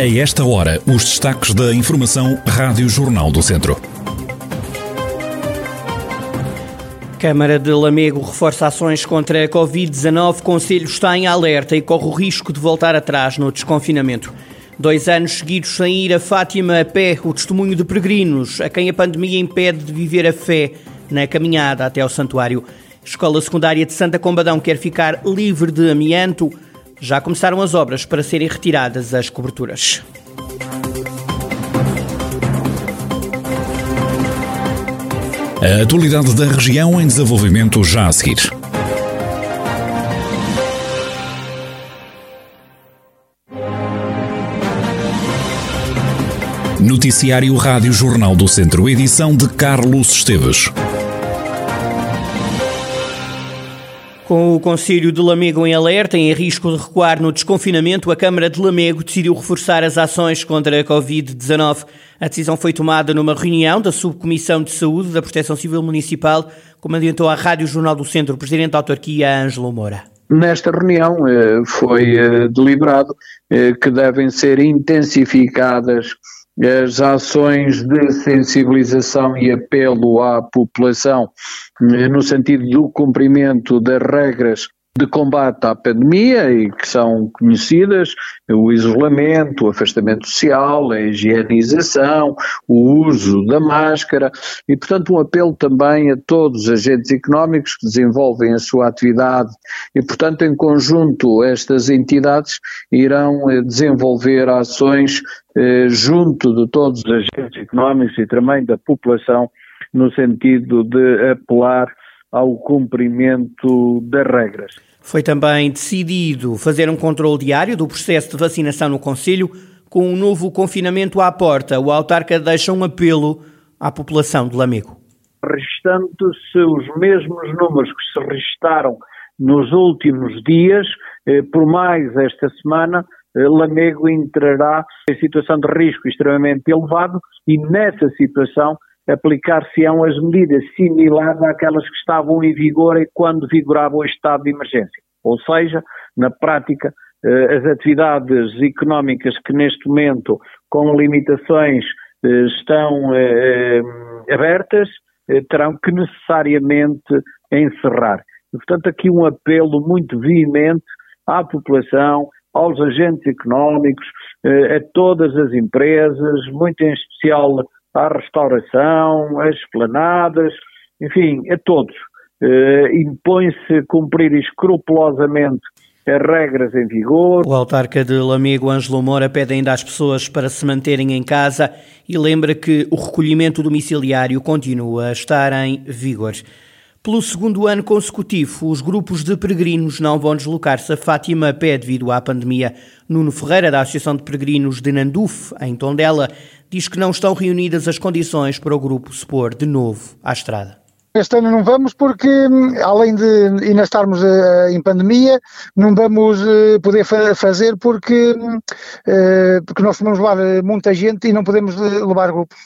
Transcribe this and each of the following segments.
A esta hora, os destaques da Informação Rádio Jornal do Centro. Câmara de Lamego reforça ações contra a Covid-19. Conselho está em alerta e corre o risco de voltar atrás no desconfinamento. Dois anos seguidos sem ir a Fátima a pé, o testemunho de peregrinos, a quem a pandemia impede de viver a fé na caminhada até ao santuário. Escola Secundária de Santa Combadão quer ficar livre de amianto. Já começaram as obras para serem retiradas as coberturas. A atualidade da região em desenvolvimento já a seguir. Noticiário Rádio Jornal do Centro, edição de Carlos Esteves. Com o Conselho de Lamego em alerta e em risco de recuar no desconfinamento, a Câmara de Lamego decidiu reforçar as ações contra a Covid-19. A decisão foi tomada numa reunião da Subcomissão de Saúde da Proteção Civil Municipal, como adiantou à Rádio Jornal do Centro o Presidente da Autarquia, Ângelo Moura. Nesta reunião eh, foi eh, deliberado eh, que devem ser intensificadas as ações de sensibilização e apelo à população no sentido do cumprimento das regras de combate à pandemia e que são conhecidas, o isolamento, o afastamento social, a higienização, o uso da máscara e, portanto, um apelo também a todos os agentes económicos que desenvolvem a sua atividade e, portanto, em conjunto estas entidades irão eh, desenvolver ações eh, junto de todos os agentes económicos e também da população no sentido de apelar ao cumprimento das regras. Foi também decidido fazer um controle diário do processo de vacinação no Conselho, com um novo confinamento à porta. O autarca deixa um apelo à população de Lamego. Registando-se os mesmos números que se registaram nos últimos dias, eh, por mais esta semana, eh, Lamego entrará em situação de risco extremamente elevado e nessa situação aplicar-se-ão as medidas similares àquelas que estavam em vigor quando vigorava o estado de emergência. Ou seja, na prática, eh, as atividades económicas que neste momento, com limitações, eh, estão eh, abertas, terão que necessariamente encerrar. Portanto, aqui um apelo muito veemente à população, aos agentes económicos, a todas as empresas, muito em especial à restauração, às esplanadas, enfim, a todos. Uh, Impõe-se cumprir escrupulosamente as regras em vigor. O autarca de Lamego, Ângelo Moura, pede ainda às pessoas para se manterem em casa e lembra que o recolhimento domiciliário continua a estar em vigor. Pelo segundo ano consecutivo, os grupos de peregrinos não vão deslocar-se a Fátima a pé devido à pandemia. Nuno Ferreira, da Associação de Peregrinos de Nanduf, em Tondela, diz que não estão reunidas as condições para o grupo se pôr de novo à estrada. Este ano não vamos porque, além de ainda estarmos uh, em pandemia, não vamos uh, poder fa fazer porque, uh, porque nós vamos levar muita gente e não podemos levar grupos.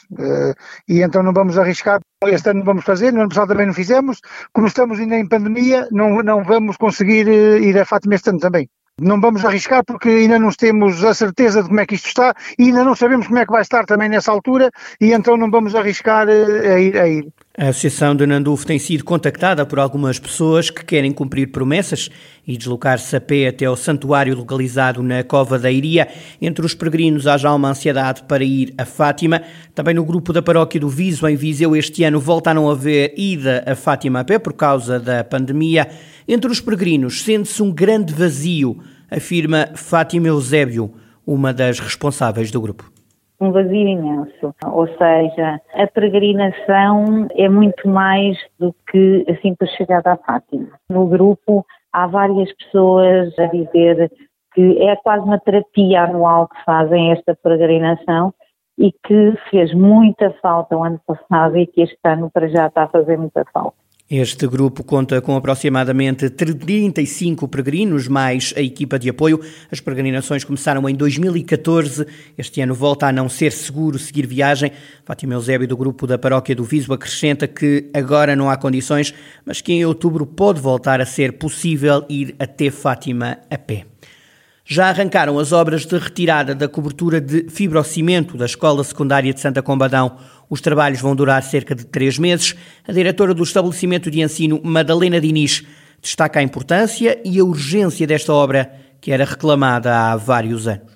e então não vamos arriscar. Este ano não vamos fazer, no ano passado também não fizemos. Como estamos ainda em pandemia, não, não vamos conseguir ir a Fátima este ano também. Não vamos arriscar porque ainda não temos a certeza de como é que isto está e ainda não sabemos como é que vai estar também nessa altura e então não vamos arriscar eh, a ir. A, ir. A Associação de Nandufo tem sido contactada por algumas pessoas que querem cumprir promessas e deslocar-se a pé até ao santuário localizado na Cova da Iria. Entre os peregrinos há já uma ansiedade para ir a Fátima. Também no grupo da paróquia do Viso, em Viseu, este ano volta a não haver ida a Fátima a pé por causa da pandemia. Entre os peregrinos sente-se um grande vazio, afirma Fátima Eusébio, uma das responsáveis do grupo um vazio imenso. Ou seja, a peregrinação é muito mais do que a simples chegada à Fátima. No grupo há várias pessoas a dizer que é quase uma terapia anual que fazem esta peregrinação e que fez muita falta o ano passado e que este ano para já está a fazer muita falta. Este grupo conta com aproximadamente 35 peregrinos, mais a equipa de apoio. As peregrinações começaram em 2014. Este ano volta a não ser seguro seguir viagem. Fátima Eusébio, do grupo da Paróquia do Viso, acrescenta que agora não há condições, mas que em outubro pode voltar a ser possível ir até Fátima a pé. Já arrancaram as obras de retirada da cobertura de fibrocimento da Escola Secundária de Santa Combadão. Os trabalhos vão durar cerca de três meses. A diretora do estabelecimento de ensino, Madalena Diniz, destaca a importância e a urgência desta obra, que era reclamada há vários anos.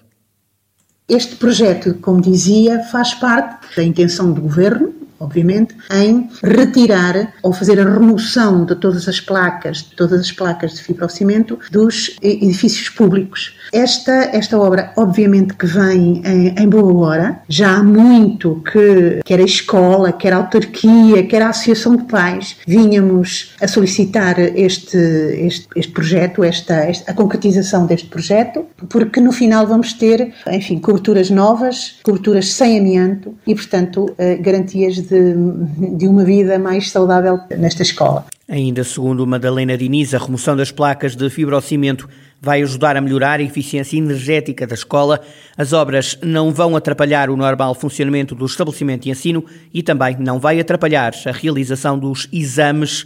Este projeto, como dizia, faz parte da intenção do governo obviamente, em retirar ou fazer a remoção de todas as placas, de todas as placas de fibrocimento dos edifícios públicos. Esta, esta obra, obviamente, que vem em, em, boa hora. Já há muito que, quer a escola, quer a autarquia, quer a associação de pais, vínhamos a solicitar este, este, este projeto, esta, esta, a concretização deste projeto, porque no final vamos ter, enfim, coberturas novas, coberturas sem amianto e, portanto, eh, garantias de, de uma vida mais saudável nesta escola. Ainda segundo Madalena Diniz, a remoção das placas de fibrocimento vai ajudar a melhorar a eficiência energética da escola. As obras não vão atrapalhar o normal funcionamento do estabelecimento de ensino e também não vai atrapalhar a realização dos exames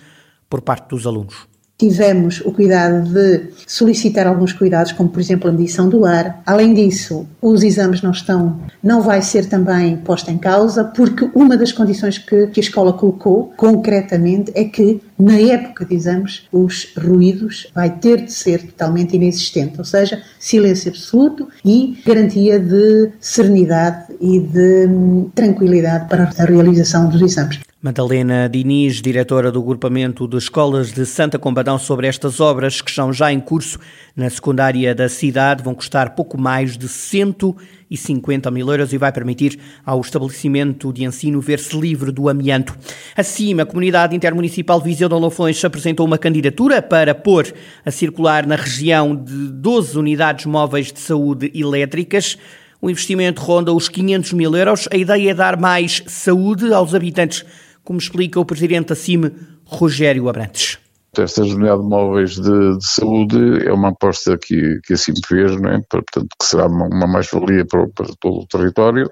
por parte dos alunos tivemos o cuidado de solicitar alguns cuidados, como por exemplo a medição do ar. Além disso, os exames não estão, não vai ser também posta em causa, porque uma das condições que, que a escola colocou concretamente é que na época de exames os ruídos vai ter de ser totalmente inexistente, ou seja, silêncio absoluto e garantia de serenidade e de hum, tranquilidade para a realização dos exames. Madalena Diniz, diretora do agrupamento de escolas de Santa Combadão, sobre estas obras que estão já em curso na secundária da cidade, vão custar pouco mais de 150 mil euros e vai permitir ao estabelecimento de ensino ver-se livre do amianto. Assim, a comunidade intermunicipal Viseu de Olofões apresentou uma candidatura para pôr a circular na região de 12 unidades móveis de saúde elétricas. O investimento ronda os 500 mil euros. A ideia é dar mais saúde aos habitantes como explica o presidente da CIM, Rogério Abrantes. Estas unidades móveis de, de, saúde é uma aposta que, que assim fez, não é? portanto, que será uma, uma mais-valia para, para, todo o território,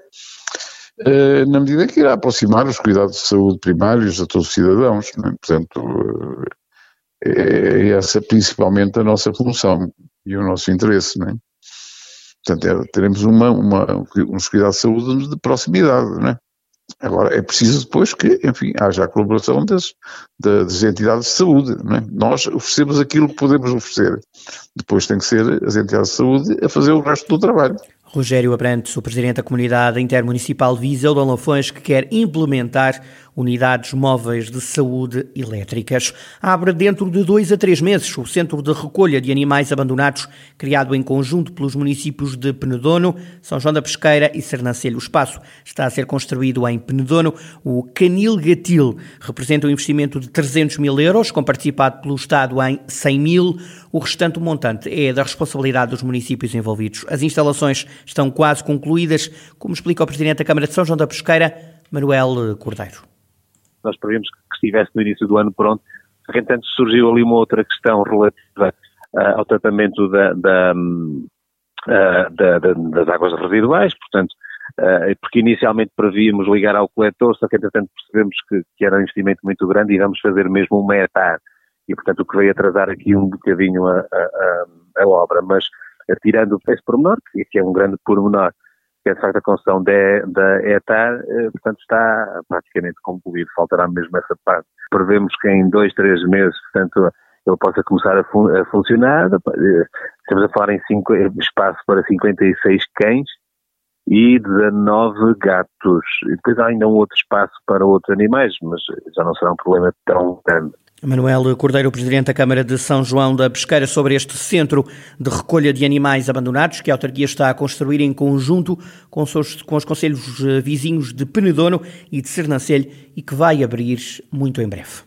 eh, na medida que irá aproximar os cuidados de saúde primários a todos os cidadãos. É? Portanto, eh, é, é essa principalmente a nossa função e o nosso interesse. Não é? Portanto, é, teremos uma, uma, uns cuidados de saúde de proximidade, não é? Agora, é preciso depois que, enfim, haja a colaboração das, das entidades de saúde. É? Nós oferecemos aquilo que podemos oferecer. Depois tem que ser as entidades de saúde a fazer o resto do trabalho. Rogério Abrantes, o Presidente da Comunidade Intermunicipal Viseu de Olafões, que quer implementar unidades móveis de saúde elétricas. Abre dentro de dois a três meses o Centro de Recolha de Animais Abandonados, criado em conjunto pelos municípios de Penedono, São João da Pesqueira e Sernancelho. O espaço está a ser construído em Penedono. O Canil Gatil representa um investimento de 300 mil euros, comparticipado pelo Estado em 100 mil. O restante montante é da responsabilidade dos municípios envolvidos. As instalações estão quase concluídas, como explica o Presidente da Câmara de São João da Pesqueira, Manuel Cordeiro. Nós prevíamos que estivesse no início do ano pronto. Repente surgiu ali uma outra questão relativa uh, ao tratamento da, da, uh, da, das águas residuais, portanto, uh, porque inicialmente prevíamos ligar ao coletor, só que entretanto percebemos que, que era um investimento muito grande e vamos fazer mesmo um metar e, portanto, o que veio atrasar aqui um bocadinho a, a, a obra, mas tirando esse pormenor, que é um grande pormenor, que é de facto a construção da, ETAR, eh, portanto, está praticamente concluído, faltará mesmo essa parte. Prevemos que em dois, três meses, portanto, ele possa começar a, fun a funcionar. Estamos a falar em cinco, espaço para 56 cães e 19 gatos. E depois há ainda um outro espaço para outros animais, mas já não será um problema tão grande. Manuel Cordeiro, Presidente da Câmara de São João da Pesqueira, sobre este centro de recolha de animais abandonados que a autarquia está a construir em conjunto com os, com os conselhos eh, vizinhos de Penedono e de Sernancelho e que vai abrir muito em breve.